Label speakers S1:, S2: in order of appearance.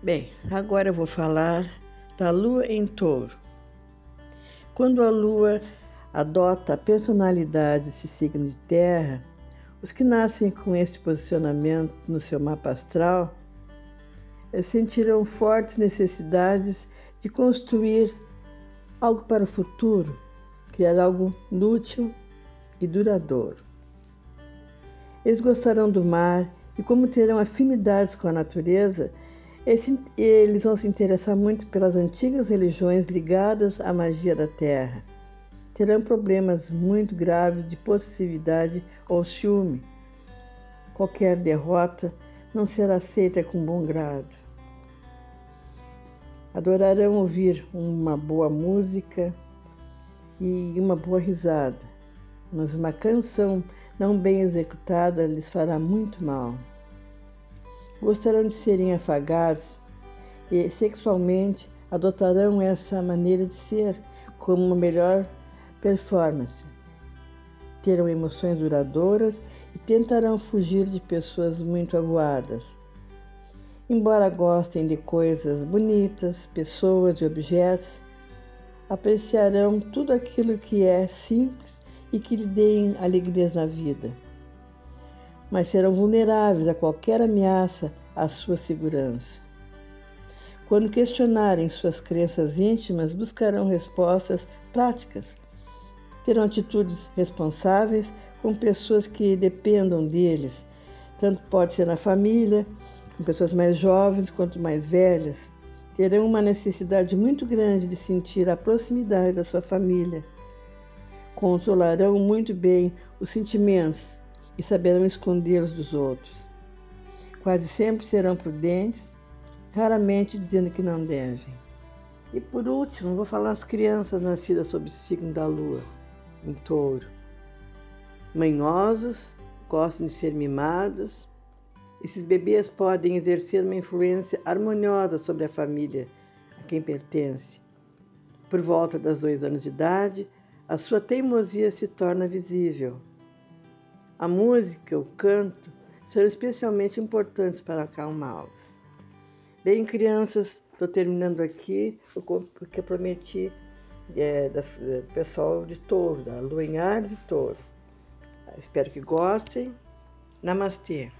S1: Bem, agora eu vou falar da lua em touro. Quando a lua adota a personalidade desse signo de terra, os que nascem com este posicionamento no seu mapa astral eh, sentirão fortes necessidades de construir algo para o futuro, criar algo útil e duradouro. Eles gostarão do mar e, como terão afinidades com a natureza, esse, eles vão se interessar muito pelas antigas religiões ligadas à magia da terra. Terão problemas muito graves de possessividade ou ciúme. Qualquer derrota não será aceita com bom grado. Adorarão ouvir uma boa música e uma boa risada, mas uma canção não bem executada lhes fará muito mal. Gostarão de serem afagados e sexualmente adotarão essa maneira de ser como uma melhor performance. Terão emoções duradouras e tentarão fugir de pessoas muito avoadas. Embora gostem de coisas bonitas, pessoas e objetos, apreciarão tudo aquilo que é simples e que lhe deem alegrias na vida mas serão vulneráveis a qualquer ameaça à sua segurança. Quando questionarem suas crenças íntimas, buscarão respostas práticas. Terão atitudes responsáveis com pessoas que dependam deles, tanto pode ser na família, com pessoas mais jovens quanto mais velhas. Terão uma necessidade muito grande de sentir a proximidade da sua família. Controlarão muito bem os sentimentos e saberão escondê-los dos outros. Quase sempre serão prudentes, raramente dizendo que não devem. E por último, vou falar as crianças nascidas sob o signo da lua, em touro. Manhosos, gostam de ser mimados. Esses bebês podem exercer uma influência harmoniosa sobre a família a quem pertence. Por volta dos dois anos de idade, a sua teimosia se torna visível a música, o canto, são especialmente importantes para acalmá-los. Bem, crianças, estou terminando aqui porque prometi é, é, pessoal de touro, da Lua em e Touro. Espero que gostem. Namastê!